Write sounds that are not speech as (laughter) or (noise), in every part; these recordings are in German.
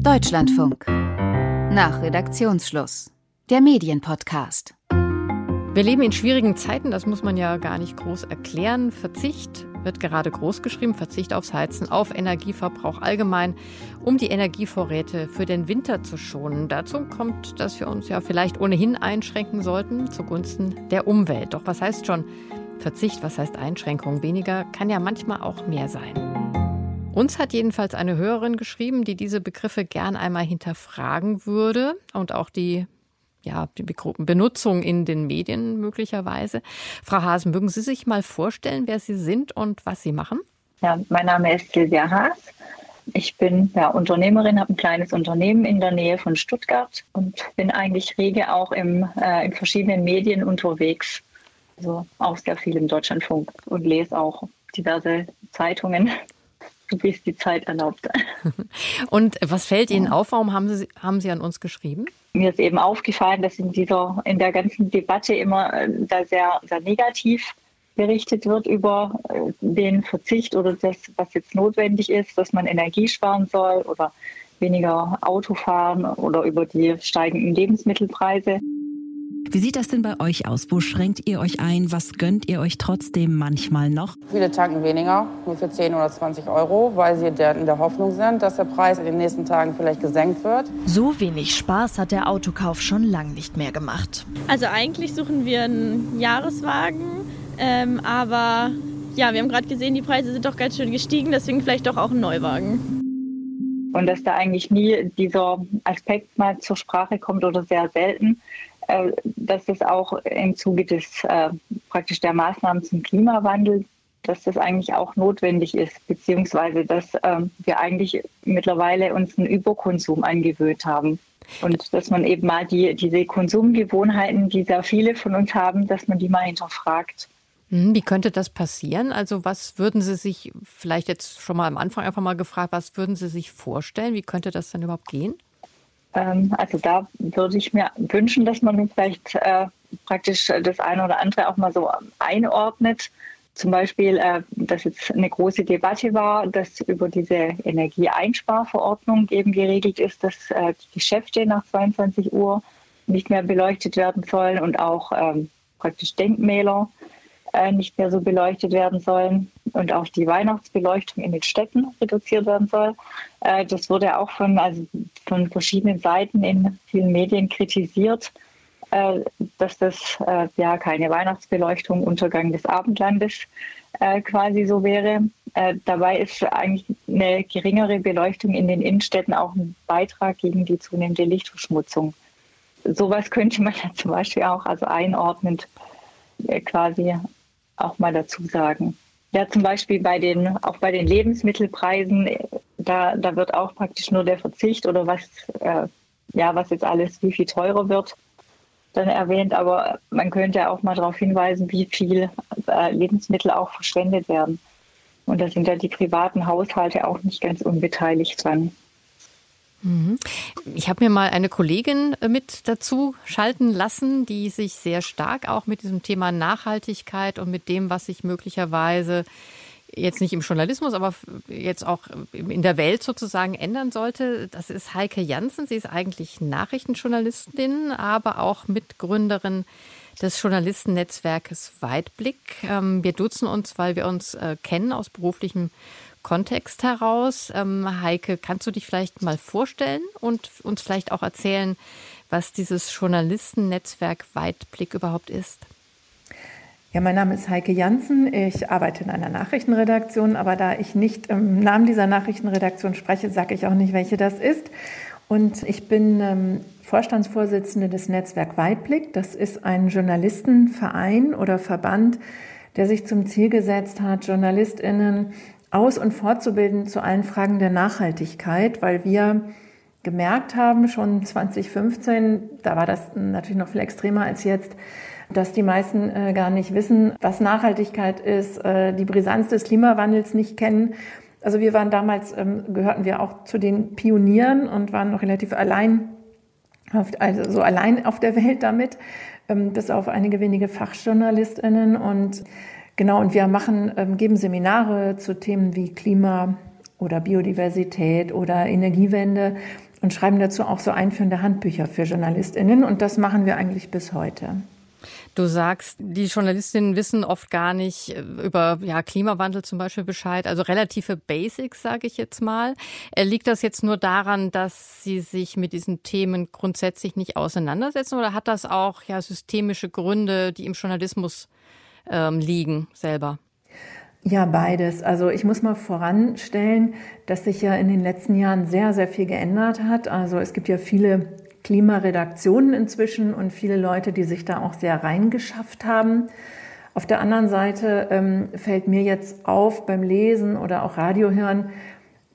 Deutschlandfunk. Nach Redaktionsschluss. Der Medienpodcast. Wir leben in schwierigen Zeiten, das muss man ja gar nicht groß erklären. Verzicht wird gerade groß geschrieben, Verzicht aufs Heizen, auf Energieverbrauch allgemein, um die Energievorräte für den Winter zu schonen. Dazu kommt, dass wir uns ja vielleicht ohnehin einschränken sollten zugunsten der Umwelt. Doch was heißt schon Verzicht, was heißt Einschränkung? Weniger kann ja manchmal auch mehr sein. Uns hat jedenfalls eine Hörerin geschrieben, die diese Begriffe gern einmal hinterfragen würde und auch die ja, die Benutzung in den Medien möglicherweise. Frau Hasen, mögen Sie sich mal vorstellen, wer Sie sind und was Sie machen? Ja, mein Name ist Silvia Haas. Ich bin ja, Unternehmerin, habe ein kleines Unternehmen in der Nähe von Stuttgart und bin eigentlich rege auch im, äh, in verschiedenen Medien unterwegs. Also auch sehr viel im Deutschlandfunk und lese auch diverse Zeitungen wie es die Zeit erlaubt. (laughs) Und was fällt Ihnen auf? Warum haben Sie, haben Sie an uns geschrieben? Mir ist eben aufgefallen, dass in dieser, in der ganzen Debatte immer äh, da sehr, sehr negativ berichtet wird über äh, den Verzicht oder das, was jetzt notwendig ist, dass man Energie sparen soll oder weniger Auto fahren oder über die steigenden Lebensmittelpreise. Wie sieht das denn bei euch aus? Wo schränkt ihr euch ein? Was gönnt ihr euch trotzdem manchmal noch? Viele tanken weniger, nur für 10 oder 20 Euro, weil sie in der Hoffnung sind, dass der Preis in den nächsten Tagen vielleicht gesenkt wird. So wenig Spaß hat der Autokauf schon lang nicht mehr gemacht. Also eigentlich suchen wir einen Jahreswagen, ähm, aber ja, wir haben gerade gesehen, die Preise sind doch ganz schön gestiegen, deswegen vielleicht doch auch ein Neuwagen. Und dass da eigentlich nie dieser Aspekt mal zur Sprache kommt oder sehr selten, dass es auch im Zuge des äh, praktisch der Maßnahmen zum Klimawandel, dass das eigentlich auch notwendig ist, beziehungsweise dass ähm, wir eigentlich mittlerweile uns einen Überkonsum angewöhnt haben. Und dass man eben mal die, diese Konsumgewohnheiten, die sehr viele von uns haben, dass man die mal hinterfragt. Hm, wie könnte das passieren? Also was würden Sie sich vielleicht jetzt schon mal am Anfang einfach mal gefragt, was würden Sie sich vorstellen? Wie könnte das denn überhaupt gehen? Ähm, also da würde ich mir wünschen, dass man vielleicht äh, praktisch das eine oder andere auch mal so einordnet. Zum Beispiel, äh, dass jetzt eine große Debatte war, dass über diese Energieeinsparverordnung eben geregelt ist, dass äh, Geschäfte nach 22 Uhr nicht mehr beleuchtet werden sollen und auch ähm, praktisch Denkmäler äh, nicht mehr so beleuchtet werden sollen und auch die Weihnachtsbeleuchtung in den Städten reduziert werden soll. Äh, das wurde auch von, also von verschiedenen Seiten in vielen Medien kritisiert, äh, dass das äh, ja keine Weihnachtsbeleuchtung, Untergang des Abendlandes quasi so wäre. Dabei ist eigentlich eine geringere Beleuchtung in den Innenstädten auch ein Beitrag gegen die zunehmende Lichtverschmutzung. Sowas könnte man (laughs) ja zum Beispiel auch also einordnend quasi auch mal dazu sagen. Ja, zum Beispiel bei den, auch bei den Lebensmittelpreisen, da, da wird auch praktisch nur der Verzicht oder was, äh, ja, was jetzt alles, wie viel teurer wird, dann erwähnt. Aber man könnte auch mal darauf hinweisen, wie viel äh, Lebensmittel auch verschwendet werden. Und da sind ja die privaten Haushalte auch nicht ganz unbeteiligt dran. Ich habe mir mal eine Kollegin äh, mit dazu schalten lassen, die sich sehr stark auch mit diesem Thema Nachhaltigkeit und mit dem, was sich möglicherweise jetzt nicht im Journalismus, aber jetzt auch in der Welt sozusagen ändern sollte. Das ist Heike Janssen. Sie ist eigentlich Nachrichtenjournalistin, aber auch Mitgründerin des Journalistennetzwerkes Weitblick. Ähm, wir duzen uns, weil wir uns äh, kennen aus beruflichem Kontext heraus. Ähm, Heike, kannst du dich vielleicht mal vorstellen und uns vielleicht auch erzählen, was dieses Journalistennetzwerk Weitblick überhaupt ist? Ja, mein Name ist Heike Janssen. Ich arbeite in einer Nachrichtenredaktion, aber da ich nicht im Namen dieser Nachrichtenredaktion spreche, sage ich auch nicht, welche das ist. Und ich bin ähm, Vorstandsvorsitzende des Netzwerk Weitblick. Das ist ein Journalistenverein oder Verband, der sich zum Ziel gesetzt hat, JournalistInnen aus- und fortzubilden zu allen Fragen der Nachhaltigkeit, weil wir gemerkt haben, schon 2015, da war das natürlich noch viel extremer als jetzt, dass die meisten äh, gar nicht wissen, was Nachhaltigkeit ist, äh, die Brisanz des Klimawandels nicht kennen. Also wir waren damals, ähm, gehörten wir auch zu den Pionieren und waren noch relativ allein, auf, also so allein auf der Welt damit, ähm, bis auf einige wenige FachjournalistInnen und Genau, und wir machen, ähm, geben Seminare zu Themen wie Klima, oder Biodiversität oder Energiewende und schreiben dazu auch so einführende Handbücher für Journalistinnen. Und das machen wir eigentlich bis heute. Du sagst, die Journalistinnen wissen oft gar nicht äh, über ja, Klimawandel zum Beispiel Bescheid, also relative Basics, sage ich jetzt mal. Äh, liegt das jetzt nur daran, dass sie sich mit diesen Themen grundsätzlich nicht auseinandersetzen oder hat das auch ja systemische Gründe, die im Journalismus ähm, liegen selber? Ja, beides. Also ich muss mal voranstellen, dass sich ja in den letzten Jahren sehr, sehr viel geändert hat. Also es gibt ja viele Klimaredaktionen inzwischen und viele Leute, die sich da auch sehr reingeschafft haben. Auf der anderen Seite ähm, fällt mir jetzt auf beim Lesen oder auch Radio hören,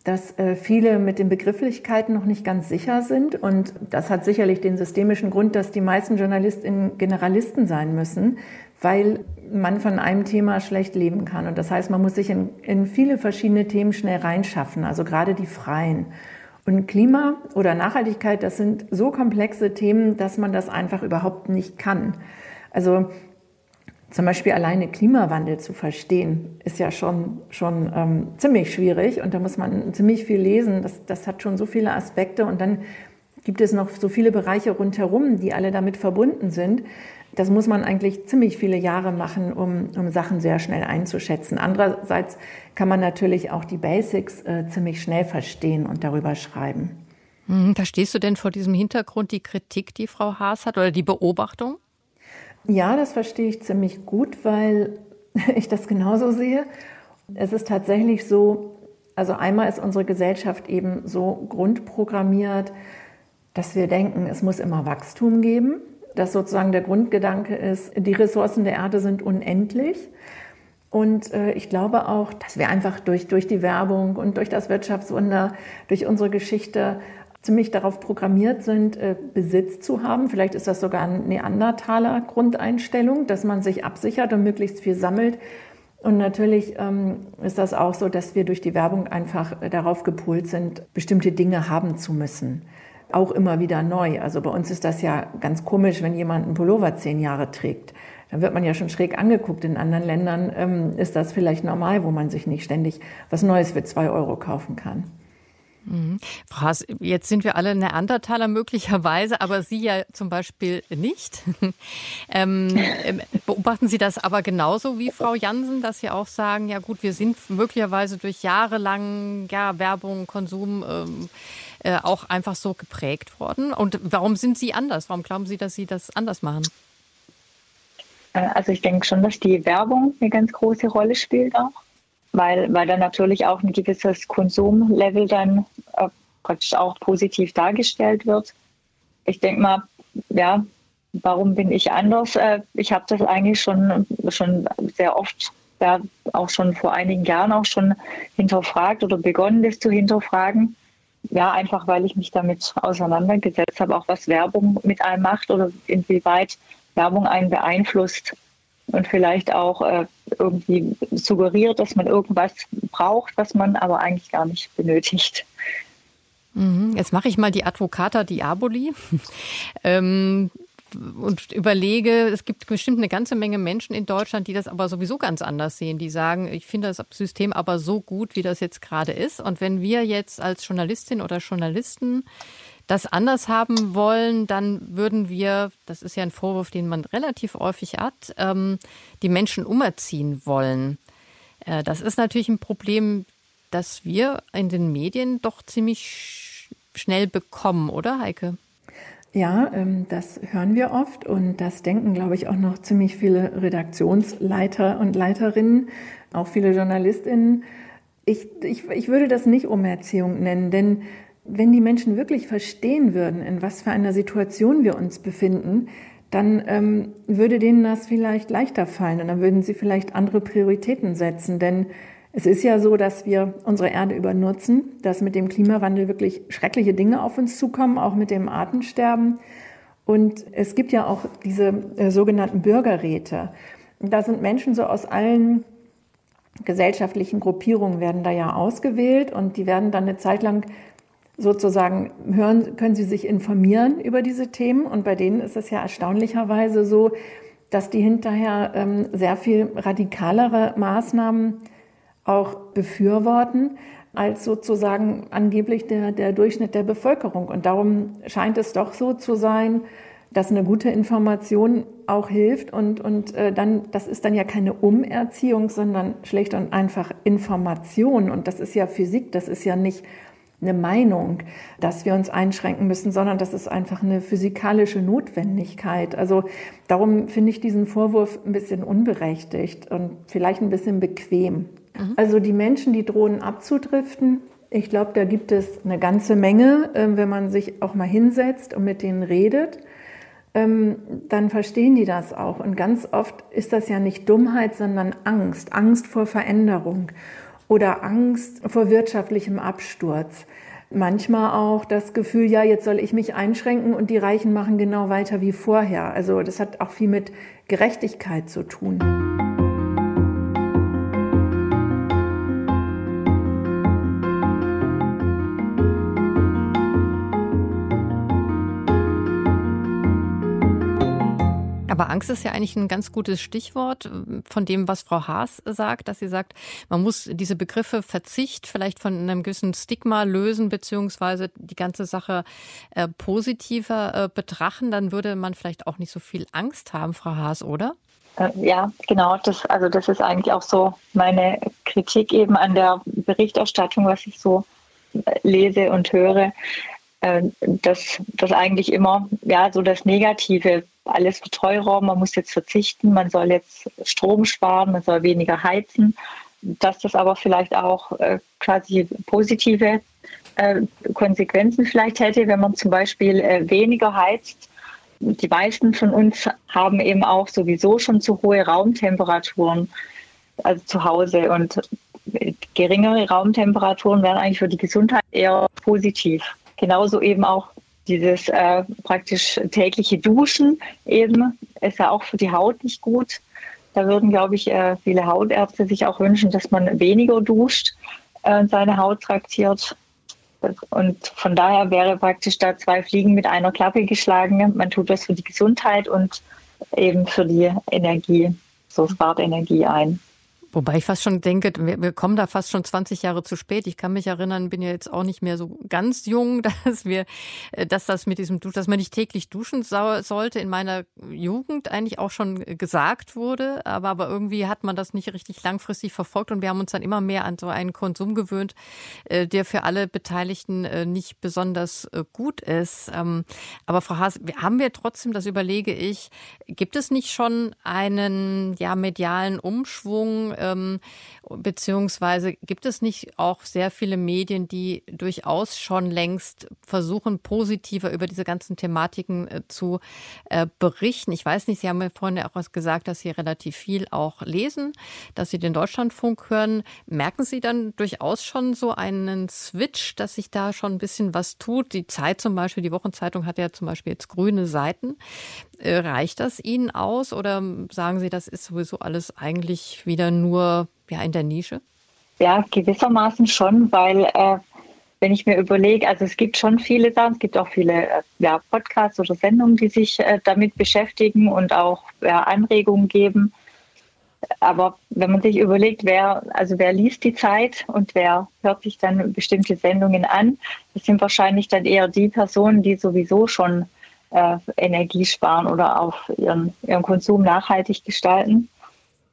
dass äh, viele mit den Begrifflichkeiten noch nicht ganz sicher sind. Und das hat sicherlich den systemischen Grund, dass die meisten JournalistInnen Generalisten sein müssen, weil man von einem Thema schlecht leben kann. Und das heißt, man muss sich in, in viele verschiedene Themen schnell reinschaffen, also gerade die freien. Und Klima oder Nachhaltigkeit, das sind so komplexe Themen, dass man das einfach überhaupt nicht kann. Also zum Beispiel alleine Klimawandel zu verstehen, ist ja schon, schon ähm, ziemlich schwierig und da muss man ziemlich viel lesen. Das, das hat schon so viele Aspekte und dann gibt es noch so viele Bereiche rundherum, die alle damit verbunden sind. Das muss man eigentlich ziemlich viele Jahre machen, um, um Sachen sehr schnell einzuschätzen. Andererseits kann man natürlich auch die Basics äh, ziemlich schnell verstehen und darüber schreiben. Hm, Verstehst du denn vor diesem Hintergrund die Kritik, die Frau Haas hat oder die Beobachtung? Ja, das verstehe ich ziemlich gut, weil (laughs) ich das genauso sehe. Es ist tatsächlich so, also einmal ist unsere Gesellschaft eben so grundprogrammiert, dass wir denken, es muss immer Wachstum geben dass sozusagen der Grundgedanke ist, die Ressourcen der Erde sind unendlich. Und äh, ich glaube auch, dass wir einfach durch, durch die Werbung und durch das Wirtschaftswunder, durch unsere Geschichte ziemlich darauf programmiert sind, äh, Besitz zu haben. Vielleicht ist das sogar eine Neandertaler Grundeinstellung, dass man sich absichert und möglichst viel sammelt. Und natürlich ähm, ist das auch so, dass wir durch die Werbung einfach darauf gepolt sind, bestimmte Dinge haben zu müssen auch immer wieder neu. Also bei uns ist das ja ganz komisch, wenn jemand einen Pullover zehn Jahre trägt. Dann wird man ja schon schräg angeguckt. In anderen Ländern ähm, ist das vielleicht normal, wo man sich nicht ständig was Neues für zwei Euro kaufen kann. Mhm. Frau Haas, jetzt sind wir alle Neandertaler möglicherweise, aber Sie ja zum Beispiel nicht. (laughs) ähm, ähm, beobachten Sie das aber genauso wie Frau Jansen, dass Sie auch sagen, ja gut, wir sind möglicherweise durch jahrelang ja, Werbung, Konsum ähm, äh, auch einfach so geprägt worden. Und warum sind Sie anders? Warum glauben Sie, dass Sie das anders machen? Äh, also ich denke schon, dass die Werbung eine ganz große Rolle spielt auch, weil, weil dann natürlich auch ein gewisses Konsumlevel dann äh, praktisch auch positiv dargestellt wird. Ich denke mal, ja, warum bin ich anders? Äh, ich habe das eigentlich schon, schon sehr oft, ja, auch schon vor einigen Jahren auch schon hinterfragt oder begonnen, das zu hinterfragen ja, einfach weil ich mich damit auseinandergesetzt habe, auch was Werbung mit einem macht oder inwieweit Werbung einen beeinflusst und vielleicht auch äh, irgendwie suggeriert, dass man irgendwas braucht, was man aber eigentlich gar nicht benötigt. Mhm. Jetzt mache ich mal die Advocata Diaboli. (laughs) ähm, und überlege, es gibt bestimmt eine ganze Menge Menschen in Deutschland, die das aber sowieso ganz anders sehen. Die sagen, ich finde das System aber so gut, wie das jetzt gerade ist. Und wenn wir jetzt als Journalistin oder Journalisten das anders haben wollen, dann würden wir, das ist ja ein Vorwurf, den man relativ häufig hat, ähm, die Menschen umerziehen wollen. Äh, das ist natürlich ein Problem, das wir in den Medien doch ziemlich schnell bekommen, oder Heike? Ja, ähm, das hören wir oft und das denken, glaube ich, auch noch ziemlich viele Redaktionsleiter und Leiterinnen, auch viele Journalistinnen. Ich, ich, ich würde das nicht Umerziehung nennen, denn wenn die Menschen wirklich verstehen würden, in was für einer Situation wir uns befinden, dann ähm, würde denen das vielleicht leichter fallen und dann würden sie vielleicht andere Prioritäten setzen. Denn es ist ja so, dass wir unsere Erde übernutzen, dass mit dem Klimawandel wirklich schreckliche Dinge auf uns zukommen, auch mit dem Artensterben. Und es gibt ja auch diese äh, sogenannten Bürgerräte. Da sind Menschen so aus allen gesellschaftlichen Gruppierungen werden da ja ausgewählt und die werden dann eine Zeit lang sozusagen hören, können sie sich informieren über diese Themen. Und bei denen ist es ja erstaunlicherweise so, dass die hinterher ähm, sehr viel radikalere Maßnahmen auch befürworten. als sozusagen angeblich der, der Durchschnitt der Bevölkerung. Und darum scheint es doch so zu sein, dass eine gute Information auch hilft und, und äh, dann, das ist dann ja keine Umerziehung, sondern schlicht und einfach Information. Und das ist ja Physik, das ist ja nicht eine Meinung, dass wir uns einschränken müssen, sondern das ist einfach eine physikalische Notwendigkeit. Also darum finde ich diesen Vorwurf ein bisschen unberechtigt und vielleicht ein bisschen bequem. Mhm. Also die Menschen, die drohen abzudriften, ich glaube, da gibt es eine ganze Menge, äh, wenn man sich auch mal hinsetzt und mit denen redet. Ähm, dann verstehen die das auch. Und ganz oft ist das ja nicht Dummheit, sondern Angst. Angst vor Veränderung oder Angst vor wirtschaftlichem Absturz. Manchmal auch das Gefühl, ja, jetzt soll ich mich einschränken und die Reichen machen genau weiter wie vorher. Also das hat auch viel mit Gerechtigkeit zu tun. Aber Angst ist ja eigentlich ein ganz gutes Stichwort äh, von dem, was Frau Haas sagt, dass sie sagt, man muss diese Begriffe Verzicht vielleicht von einem gewissen Stigma lösen, beziehungsweise die ganze Sache äh, positiver äh, betrachten. Dann würde man vielleicht auch nicht so viel Angst haben, Frau Haas, oder? Äh, ja, genau. Das, also das ist eigentlich auch so meine Kritik eben an der Berichterstattung, was ich so äh, lese und höre, dass das eigentlich immer ja so das Negative alles wird teurer, man muss jetzt verzichten, man soll jetzt Strom sparen, man soll weniger heizen, dass das aber vielleicht auch äh, quasi positive äh, Konsequenzen vielleicht hätte, wenn man zum Beispiel äh, weniger heizt. Die meisten von uns haben eben auch sowieso schon zu hohe Raumtemperaturen, also zu Hause und geringere Raumtemperaturen wären eigentlich für die Gesundheit eher positiv. Genauso eben auch dieses äh, praktisch tägliche Duschen eben ist ja auch für die Haut nicht gut. Da würden, glaube ich, äh, viele Hautärzte sich auch wünschen, dass man weniger duscht äh, und seine Haut traktiert. Und von daher wäre praktisch da zwei Fliegen mit einer Klappe geschlagen. Man tut das für die Gesundheit und eben für die Energie, so spart Energie ein. Wobei ich fast schon denke, wir, kommen da fast schon 20 Jahre zu spät. Ich kann mich erinnern, bin ja jetzt auch nicht mehr so ganz jung, (laughs) dass wir, äh, dass das mit diesem Dusch, dass man nicht täglich duschen sollte, in meiner Jugend eigentlich auch schon gesagt wurde. Aber, aber irgendwie hat man das nicht richtig langfristig verfolgt und wir haben uns dann immer mehr an so einen Konsum gewöhnt, äh, der für alle Beteiligten äh, nicht besonders gut ist. Ähm, aber Frau Haas, haben wir trotzdem, das überlege ich, gibt es nicht schon einen, ja, medialen Umschwung, ähm, beziehungsweise gibt es nicht auch sehr viele Medien, die durchaus schon längst versuchen, positiver über diese ganzen Thematiken äh, zu äh, berichten? Ich weiß nicht, Sie haben mir vorhin ja auch was gesagt, dass Sie relativ viel auch lesen, dass Sie den Deutschlandfunk hören. Merken Sie dann durchaus schon so einen Switch, dass sich da schon ein bisschen was tut? Die Zeit zum Beispiel, die Wochenzeitung hat ja zum Beispiel jetzt grüne Seiten. Äh, reicht das Ihnen aus oder sagen Sie, das ist sowieso alles eigentlich wieder nur ja, in der Nische? Ja, gewissermaßen schon, weil äh, wenn ich mir überlege, also es gibt schon viele Sachen, es gibt auch viele äh, ja, Podcasts oder Sendungen, die sich äh, damit beschäftigen und auch ja, Anregungen geben. Aber wenn man sich überlegt, wer, also wer liest die Zeit und wer hört sich dann bestimmte Sendungen an, das sind wahrscheinlich dann eher die Personen, die sowieso schon äh, Energie sparen oder auch ihren, ihren Konsum nachhaltig gestalten.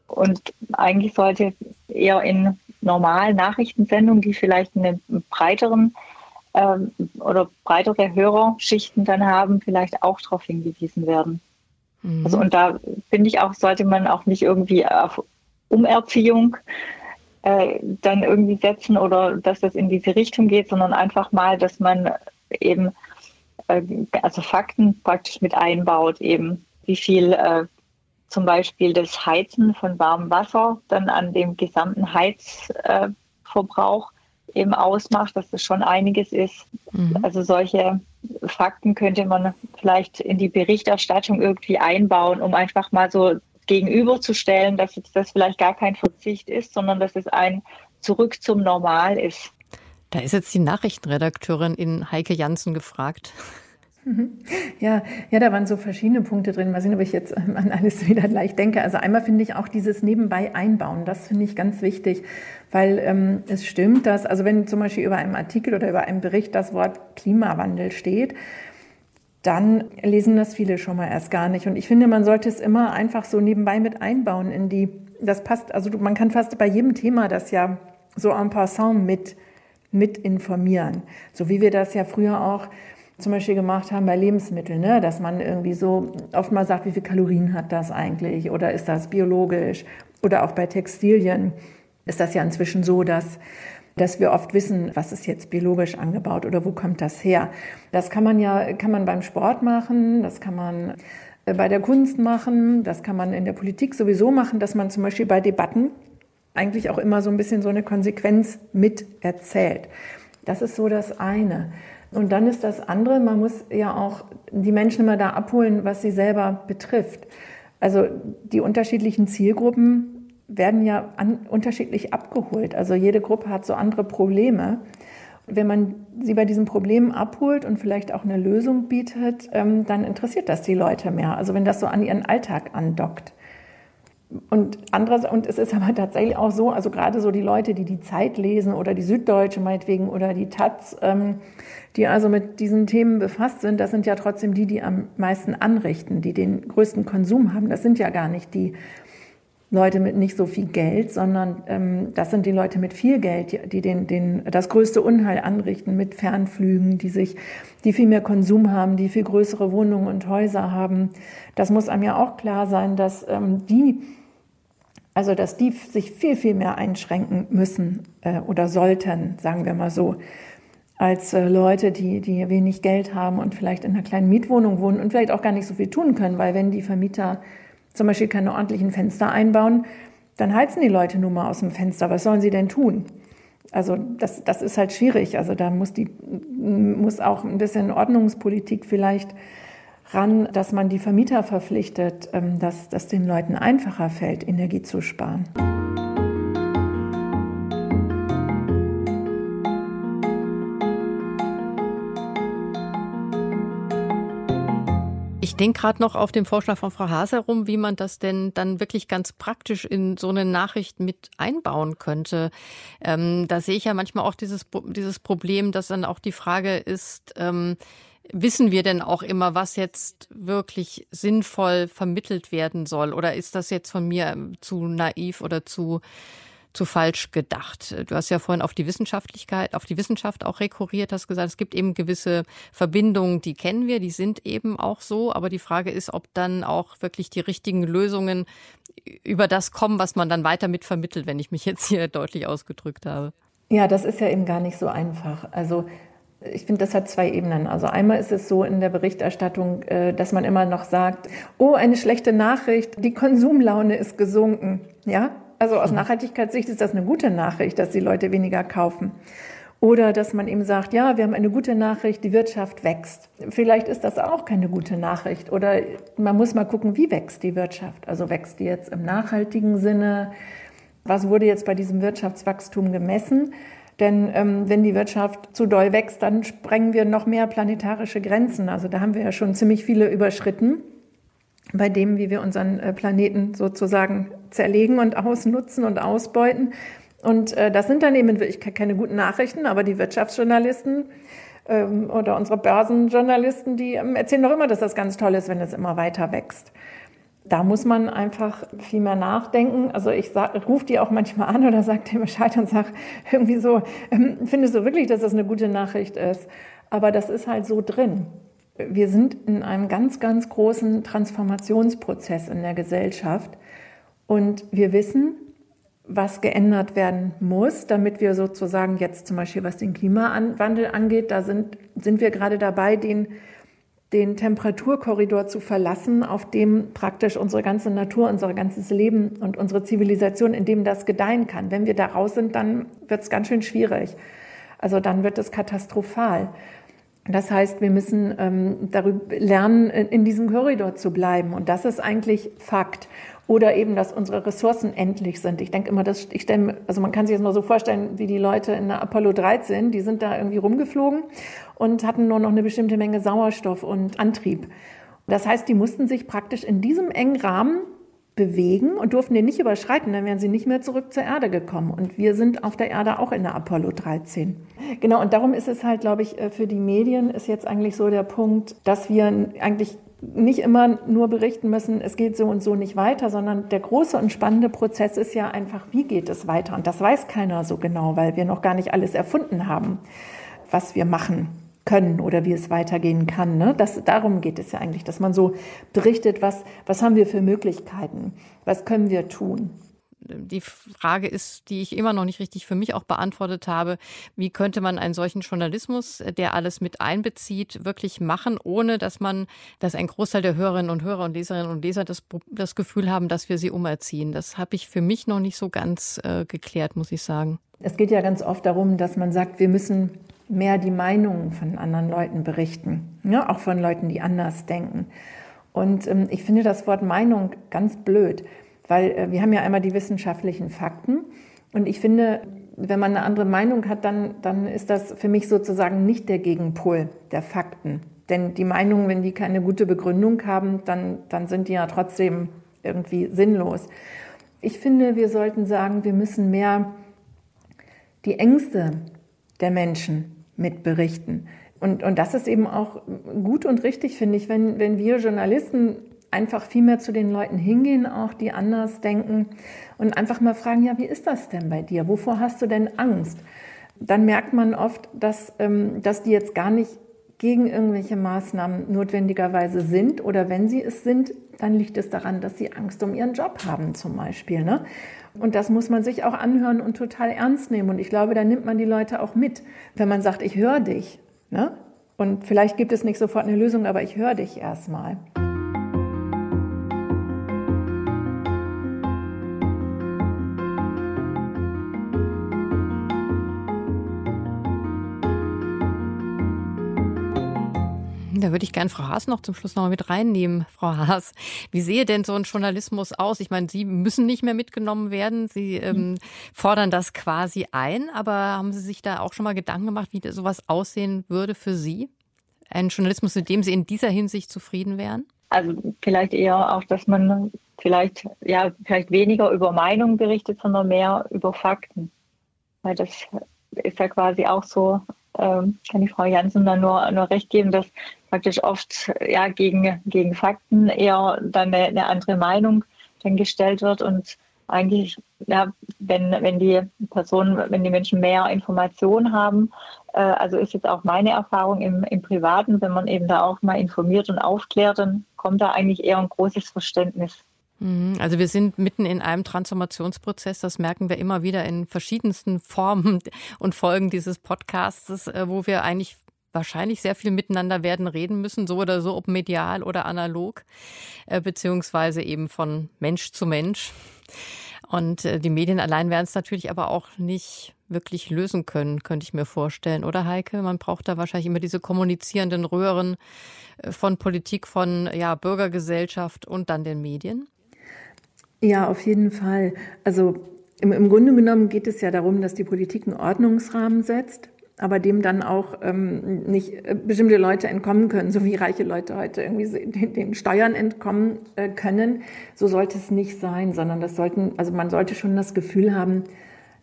Und eigentlich sollte eher in normalen Nachrichtensendungen, die vielleicht einen breiteren ähm, oder breitere Hörerschichten dann haben, vielleicht auch darauf hingewiesen werden. Mhm. Also und da finde ich auch, sollte man auch nicht irgendwie auf Umerziehung äh, dann irgendwie setzen oder dass das in diese Richtung geht, sondern einfach mal, dass man eben äh, also Fakten praktisch mit einbaut, eben wie viel äh, zum Beispiel das Heizen von warmem Wasser dann an dem gesamten Heizverbrauch äh, eben ausmacht, dass das schon einiges ist. Mhm. Also solche Fakten könnte man vielleicht in die Berichterstattung irgendwie einbauen, um einfach mal so gegenüberzustellen, dass jetzt das vielleicht gar kein Verzicht ist, sondern dass es ein Zurück zum Normal ist. Da ist jetzt die Nachrichtenredakteurin in Heike Janssen gefragt. Mhm. Ja, ja, da waren so verschiedene Punkte drin. Mal sehen, ob ich jetzt ähm, an alles wieder gleich denke. Also einmal finde ich auch dieses Nebenbei einbauen. Das finde ich ganz wichtig, weil ähm, es stimmt, dass, also wenn zum Beispiel über einem Artikel oder über einem Bericht das Wort Klimawandel steht, dann lesen das viele schon mal erst gar nicht. Und ich finde, man sollte es immer einfach so nebenbei mit einbauen in die, das passt, also man kann fast bei jedem Thema das ja so en passant mit, mit informieren. So wie wir das ja früher auch zum Beispiel gemacht haben bei Lebensmitteln, ne? dass man irgendwie so oft mal sagt, wie viel Kalorien hat das eigentlich oder ist das biologisch oder auch bei Textilien ist das ja inzwischen so, dass dass wir oft wissen, was ist jetzt biologisch angebaut oder wo kommt das her. Das kann man ja, kann man beim Sport machen, das kann man äh, bei der Kunst machen, das kann man in der Politik sowieso machen, dass man zum Beispiel bei Debatten eigentlich auch immer so ein bisschen so eine Konsequenz mit erzählt. Das ist so das eine. Und dann ist das andere, man muss ja auch die Menschen immer da abholen, was sie selber betrifft. Also die unterschiedlichen Zielgruppen werden ja an, unterschiedlich abgeholt. Also jede Gruppe hat so andere Probleme. Wenn man sie bei diesen Problemen abholt und vielleicht auch eine Lösung bietet, ähm, dann interessiert das die Leute mehr. Also wenn das so an ihren Alltag andockt. Und andererseits, und es ist aber tatsächlich auch so, also gerade so die Leute, die die Zeit lesen oder die Süddeutsche meinetwegen oder die Taz, ähm, die also mit diesen Themen befasst sind, das sind ja trotzdem die, die am meisten anrichten, die den größten Konsum haben. Das sind ja gar nicht die Leute mit nicht so viel Geld, sondern ähm, das sind die Leute mit viel Geld, die, die den, den, das größte Unheil anrichten mit Fernflügen, die sich, die viel mehr Konsum haben, die viel größere Wohnungen und Häuser haben. Das muss einem ja auch klar sein, dass ähm, die also, dass die sich viel, viel mehr einschränken müssen äh, oder sollten, sagen wir mal so, als äh, Leute, die, die wenig Geld haben und vielleicht in einer kleinen Mietwohnung wohnen und vielleicht auch gar nicht so viel tun können, weil wenn die Vermieter zum Beispiel keine ordentlichen Fenster einbauen, dann heizen die Leute nur mal aus dem Fenster. Was sollen sie denn tun? Also das, das ist halt schwierig. Also da muss die muss auch ein bisschen Ordnungspolitik vielleicht ran, dass man die Vermieter verpflichtet, ähm, dass das den Leuten einfacher fällt, Energie zu sparen. Ich denke gerade noch auf den Vorschlag von Frau Haas herum, wie man das denn dann wirklich ganz praktisch in so eine Nachricht mit einbauen könnte. Ähm, da sehe ich ja manchmal auch dieses, dieses Problem, dass dann auch die Frage ist, ähm, Wissen wir denn auch immer, was jetzt wirklich sinnvoll vermittelt werden soll? Oder ist das jetzt von mir ähm, zu naiv oder zu, zu falsch gedacht? Du hast ja vorhin auf die Wissenschaftlichkeit, auf die Wissenschaft auch rekurriert, hast gesagt, es gibt eben gewisse Verbindungen, die kennen wir, die sind eben auch so. Aber die Frage ist, ob dann auch wirklich die richtigen Lösungen über das kommen, was man dann weiter mit vermittelt, wenn ich mich jetzt hier (laughs) deutlich ausgedrückt habe. Ja, das ist ja eben gar nicht so einfach. Also ich finde, das hat zwei Ebenen. Also einmal ist es so in der Berichterstattung, äh, dass man immer noch sagt, oh, eine schlechte Nachricht, die Konsumlaune ist gesunken. Ja, also aus mhm. Nachhaltigkeitssicht ist das eine gute Nachricht, dass die Leute weniger kaufen. Oder dass man eben sagt, ja, wir haben eine gute Nachricht, die Wirtschaft wächst. Vielleicht ist das auch keine gute Nachricht. Oder man muss mal gucken, wie wächst die Wirtschaft? Also wächst die jetzt im nachhaltigen Sinne? Was wurde jetzt bei diesem Wirtschaftswachstum gemessen? Denn ähm, wenn die Wirtschaft zu doll wächst, dann sprengen wir noch mehr planetarische Grenzen. Also da haben wir ja schon ziemlich viele überschritten bei dem, wie wir unseren äh, Planeten sozusagen zerlegen und ausnutzen und ausbeuten. Und äh, das sind dann eben in Wirklichkeit keine guten Nachrichten, aber die Wirtschaftsjournalisten ähm, oder unsere Börsenjournalisten, die ähm, erzählen doch immer, dass das ganz toll ist, wenn es immer weiter wächst da muss man einfach viel mehr nachdenken. Also ich rufe die auch manchmal an oder sage dir Bescheid und sage irgendwie so, ähm, findest du wirklich, dass das eine gute Nachricht ist? Aber das ist halt so drin. Wir sind in einem ganz, ganz großen Transformationsprozess in der Gesellschaft und wir wissen, was geändert werden muss, damit wir sozusagen jetzt zum Beispiel, was den Klimawandel angeht, da sind, sind wir gerade dabei, den den Temperaturkorridor zu verlassen, auf dem praktisch unsere ganze Natur, unser ganzes Leben und unsere Zivilisation, in dem das gedeihen kann. Wenn wir da raus sind, dann wird es ganz schön schwierig. Also dann wird es katastrophal. Das heißt, wir müssen ähm, darüber lernen, in, in diesem Korridor zu bleiben. Und das ist eigentlich Fakt. Oder eben, dass unsere Ressourcen endlich sind. Ich denke immer, dass ich stelle, also man kann sich das mal so vorstellen, wie die Leute in der Apollo 13, die sind da irgendwie rumgeflogen und hatten nur noch eine bestimmte Menge Sauerstoff und Antrieb. Das heißt, die mussten sich praktisch in diesem engen Rahmen bewegen und durften den nicht überschreiten, dann wären sie nicht mehr zurück zur Erde gekommen. Und wir sind auf der Erde auch in der Apollo 13. Genau, und darum ist es halt, glaube ich, äh, für die Medien ist jetzt eigentlich so der Punkt, dass wir eigentlich nicht immer nur berichten müssen, es geht so und so nicht weiter, sondern der große und spannende Prozess ist ja einfach, wie geht es weiter? Und das weiß keiner so genau, weil wir noch gar nicht alles erfunden haben, was wir machen können oder wie es weitergehen kann. Ne? Das, darum geht es ja eigentlich, dass man so berichtet, was, was haben wir für Möglichkeiten, was können wir tun die Frage ist, die ich immer noch nicht richtig für mich auch beantwortet habe, wie könnte man einen solchen Journalismus, der alles mit einbezieht, wirklich machen, ohne dass man, dass ein Großteil der Hörerinnen und Hörer und Leserinnen und Leser das, das Gefühl haben, dass wir sie umerziehen. Das habe ich für mich noch nicht so ganz äh, geklärt, muss ich sagen. Es geht ja ganz oft darum, dass man sagt, wir müssen mehr die Meinungen von anderen Leuten berichten, ja, auch von Leuten, die anders denken. Und ähm, ich finde das Wort Meinung ganz blöd. Weil äh, wir haben ja einmal die wissenschaftlichen Fakten. Und ich finde, wenn man eine andere Meinung hat, dann, dann ist das für mich sozusagen nicht der Gegenpol der Fakten. Denn die Meinungen, wenn die keine gute Begründung haben, dann, dann sind die ja trotzdem irgendwie sinnlos. Ich finde, wir sollten sagen, wir müssen mehr die Ängste der Menschen mitberichten. Und, und das ist eben auch gut und richtig, finde ich, wenn, wenn wir Journalisten einfach viel mehr zu den Leuten hingehen, auch die anders denken und einfach mal fragen, ja, wie ist das denn bei dir? Wovor hast du denn Angst? Dann merkt man oft, dass, ähm, dass die jetzt gar nicht gegen irgendwelche Maßnahmen notwendigerweise sind oder wenn sie es sind, dann liegt es daran, dass sie Angst um ihren Job haben zum Beispiel. Ne? Und das muss man sich auch anhören und total ernst nehmen. Und ich glaube, da nimmt man die Leute auch mit, wenn man sagt, ich höre dich. Ne? Und vielleicht gibt es nicht sofort eine Lösung, aber ich höre dich erstmal. Da würde ich gerne Frau Haas noch zum Schluss noch mal mit reinnehmen. Frau Haas, wie sehe denn so ein Journalismus aus? Ich meine, Sie müssen nicht mehr mitgenommen werden. Sie ähm, fordern das quasi ein, aber haben Sie sich da auch schon mal Gedanken gemacht, wie sowas aussehen würde für Sie? Ein Journalismus, mit dem Sie in dieser Hinsicht zufrieden wären? Also vielleicht eher auch, dass man vielleicht ja vielleicht weniger über Meinungen berichtet, sondern mehr über Fakten. Weil das ist ja quasi auch so, ähm, kann die Frau Jansen dann nur, nur recht geben, dass praktisch oft ja gegen, gegen Fakten eher dann eine, eine andere Meinung dann gestellt wird und eigentlich, ja, wenn, wenn die Personen, wenn die Menschen mehr Informationen haben, äh, also ist jetzt auch meine Erfahrung im, im Privaten, wenn man eben da auch mal informiert und aufklärt, dann kommt da eigentlich eher ein großes Verständnis. Mhm. Also wir sind mitten in einem Transformationsprozess, das merken wir immer wieder in verschiedensten (laughs) Formen und Folgen dieses Podcasts, äh, wo wir eigentlich wahrscheinlich sehr viel miteinander werden reden müssen, so oder so, ob medial oder analog, äh, beziehungsweise eben von Mensch zu Mensch. Und äh, die Medien allein werden es natürlich aber auch nicht wirklich lösen können, könnte ich mir vorstellen, oder Heike? Man braucht da wahrscheinlich immer diese kommunizierenden Röhren von Politik, von ja, Bürgergesellschaft und dann den Medien. Ja, auf jeden Fall. Also im, im Grunde genommen geht es ja darum, dass die Politik einen Ordnungsrahmen setzt aber dem dann auch ähm, nicht äh, bestimmte Leute entkommen können, (laughs) so wie reiche Leute heute irgendwie den, den Steuern entkommen äh, können. So sollte es nicht sein, sondern das sollten, also man sollte schon das Gefühl haben,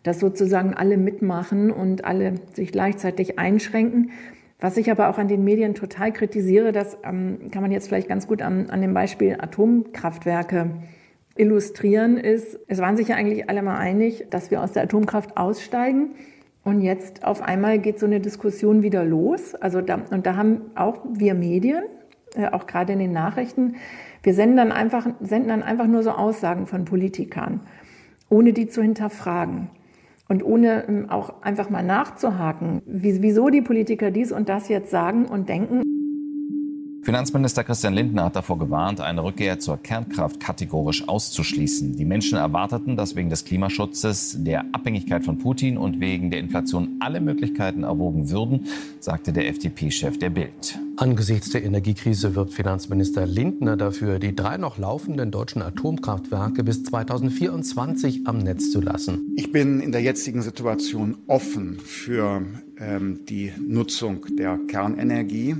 dass sozusagen alle mitmachen und alle sich gleichzeitig einschränken. Was ich aber auch an den Medien total kritisiere, das ähm, kann man jetzt vielleicht ganz gut an, an dem Beispiel Atomkraftwerke illustrieren, ist, es waren sich ja eigentlich alle mal einig, dass wir aus der Atomkraft aussteigen. Und jetzt auf einmal geht so eine Diskussion wieder los. Also da, und da haben auch wir Medien, äh, auch gerade in den Nachrichten, wir senden dann einfach, senden dann einfach nur so Aussagen von Politikern, ohne die zu hinterfragen. Und ohne ähm, auch einfach mal nachzuhaken, wieso die Politiker dies und das jetzt sagen und denken. Finanzminister Christian Lindner hat davor gewarnt, eine Rückkehr zur Kernkraft kategorisch auszuschließen. Die Menschen erwarteten, dass wegen des Klimaschutzes, der Abhängigkeit von Putin und wegen der Inflation alle Möglichkeiten erwogen würden, sagte der FDP-Chef der Bild. Angesichts der Energiekrise wirbt Finanzminister Lindner dafür, die drei noch laufenden deutschen Atomkraftwerke bis 2024 am Netz zu lassen. Ich bin in der jetzigen Situation offen für ähm, die Nutzung der Kernenergie.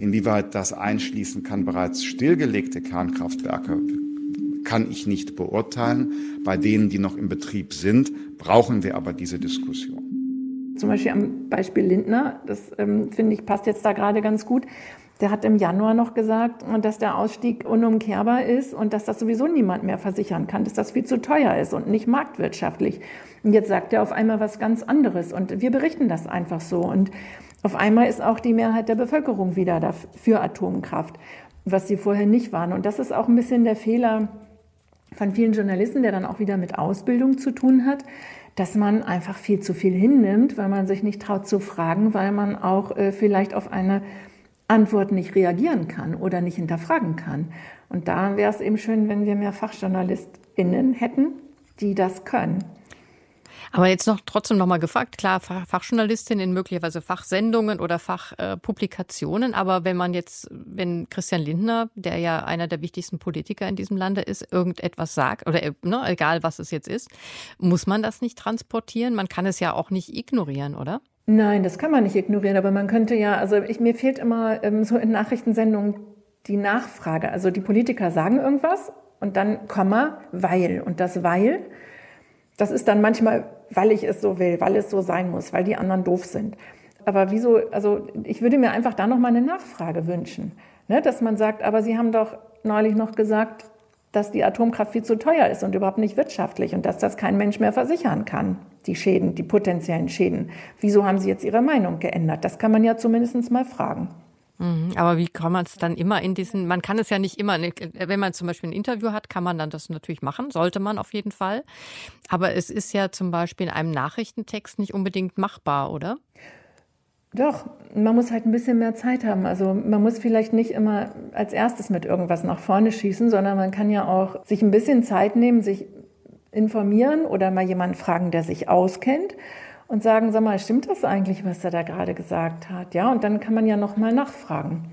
Inwieweit das einschließen kann, bereits stillgelegte Kernkraftwerke, kann ich nicht beurteilen. Bei denen, die noch im Betrieb sind, brauchen wir aber diese Diskussion. Zum Beispiel am Beispiel Lindner, das ähm, finde ich passt jetzt da gerade ganz gut. Der hat im Januar noch gesagt, dass der Ausstieg unumkehrbar ist und dass das sowieso niemand mehr versichern kann, dass das viel zu teuer ist und nicht marktwirtschaftlich. Und jetzt sagt er auf einmal was ganz anderes und wir berichten das einfach so. Und auf einmal ist auch die Mehrheit der Bevölkerung wieder für Atomkraft, was sie vorher nicht waren. Und das ist auch ein bisschen der Fehler von vielen Journalisten, der dann auch wieder mit Ausbildung zu tun hat, dass man einfach viel zu viel hinnimmt, weil man sich nicht traut zu fragen, weil man auch äh, vielleicht auf eine Antwort nicht reagieren kann oder nicht hinterfragen kann. Und da wäre es eben schön, wenn wir mehr FachjournalistInnen hätten, die das können. Aber jetzt noch trotzdem noch mal gefragt, klar, Fachjournalistin in möglicherweise Fachsendungen oder Fachpublikationen, aber wenn man jetzt, wenn Christian Lindner, der ja einer der wichtigsten Politiker in diesem Lande ist, irgendetwas sagt, oder ne, egal was es jetzt ist, muss man das nicht transportieren? Man kann es ja auch nicht ignorieren, oder? Nein, das kann man nicht ignorieren, aber man könnte ja, also ich, mir fehlt immer ähm, so in Nachrichtensendungen die Nachfrage. Also die Politiker sagen irgendwas und dann Komma, weil. Und das weil, das ist dann manchmal weil ich es so will, weil es so sein muss, weil die anderen doof sind. Aber wieso, also ich würde mir einfach da noch mal eine Nachfrage wünschen, ne? dass man sagt, aber Sie haben doch neulich noch gesagt, dass die Atomkraft viel zu teuer ist und überhaupt nicht wirtschaftlich und dass das kein Mensch mehr versichern kann, die Schäden, die potenziellen Schäden. Wieso haben Sie jetzt Ihre Meinung geändert? Das kann man ja zumindest mal fragen. Mhm. Aber wie kann man es dann immer in diesen, man kann es ja nicht immer, ne, wenn man zum Beispiel ein Interview hat, kann man dann das natürlich machen, sollte man auf jeden Fall. Aber es ist ja zum Beispiel in einem Nachrichtentext nicht unbedingt machbar, oder? Doch, man muss halt ein bisschen mehr Zeit haben. Also man muss vielleicht nicht immer als erstes mit irgendwas nach vorne schießen, sondern man kann ja auch sich ein bisschen Zeit nehmen, sich informieren oder mal jemanden fragen, der sich auskennt und sagen, sag mal, stimmt das eigentlich, was er da gerade gesagt hat? Ja, und dann kann man ja noch mal nachfragen.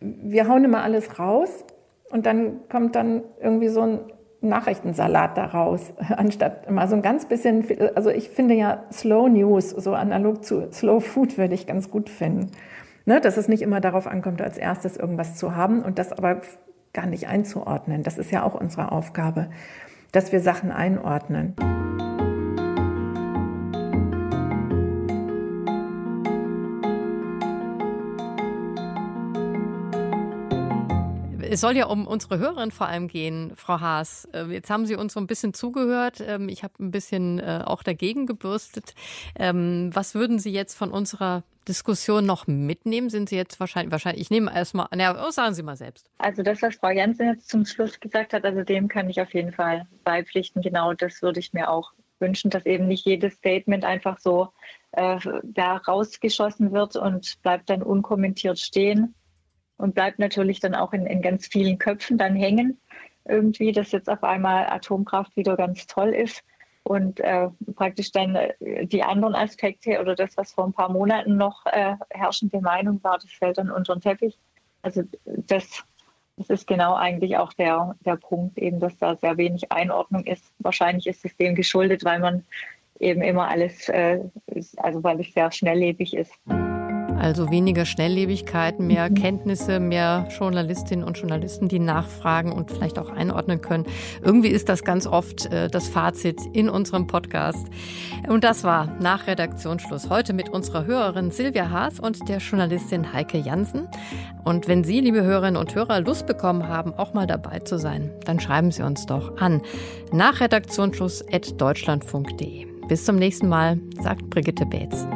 Wir hauen immer alles raus und dann kommt dann irgendwie so ein Nachrichtensalat daraus, (laughs) anstatt immer so ein ganz bisschen, also ich finde ja Slow News, so analog zu Slow Food würde ich ganz gut finden. Ne, dass es nicht immer darauf ankommt, als erstes irgendwas zu haben und das aber gar nicht einzuordnen. Das ist ja auch unsere Aufgabe, dass wir Sachen einordnen. Es soll ja um unsere Hörerin vor allem gehen, Frau Haas. Äh, jetzt haben Sie uns so ein bisschen zugehört. Ähm, ich habe ein bisschen äh, auch dagegen gebürstet. Ähm, was würden Sie jetzt von unserer Diskussion noch mitnehmen? Sind Sie jetzt wahrscheinlich, wahrscheinlich, ich nehme erstmal, na, sagen Sie mal selbst. Also das, was Frau Jansen jetzt zum Schluss gesagt hat, also dem kann ich auf jeden Fall beipflichten. Genau das würde ich mir auch wünschen, dass eben nicht jedes Statement einfach so äh, da rausgeschossen wird und bleibt dann unkommentiert stehen und bleibt natürlich dann auch in, in ganz vielen Köpfen dann hängen, irgendwie, dass jetzt auf einmal Atomkraft wieder ganz toll ist und äh, praktisch dann äh, die anderen Aspekte oder das, was vor ein paar Monaten noch äh, herrschende Meinung war, das fällt dann unter den Teppich. Also das, das ist genau eigentlich auch der, der Punkt, eben, dass da sehr wenig Einordnung ist. Wahrscheinlich ist es dem geschuldet, weil man eben immer alles, äh, also weil es sehr schnelllebig ist. Also weniger Schnelllebigkeit, mehr mhm. Kenntnisse, mehr Journalistinnen und Journalisten, die nachfragen und vielleicht auch einordnen können. Irgendwie ist das ganz oft äh, das Fazit in unserem Podcast. Und das war nach Redaktionsschluss heute mit unserer Hörerin Silvia Haas und der Journalistin Heike Jansen. Und wenn Sie, liebe Hörerinnen und Hörer, Lust bekommen haben, auch mal dabei zu sein, dann schreiben Sie uns doch an nach redaktionsschluss.deutschlandfunk.de. Bis zum nächsten Mal, sagt Brigitte Beetz.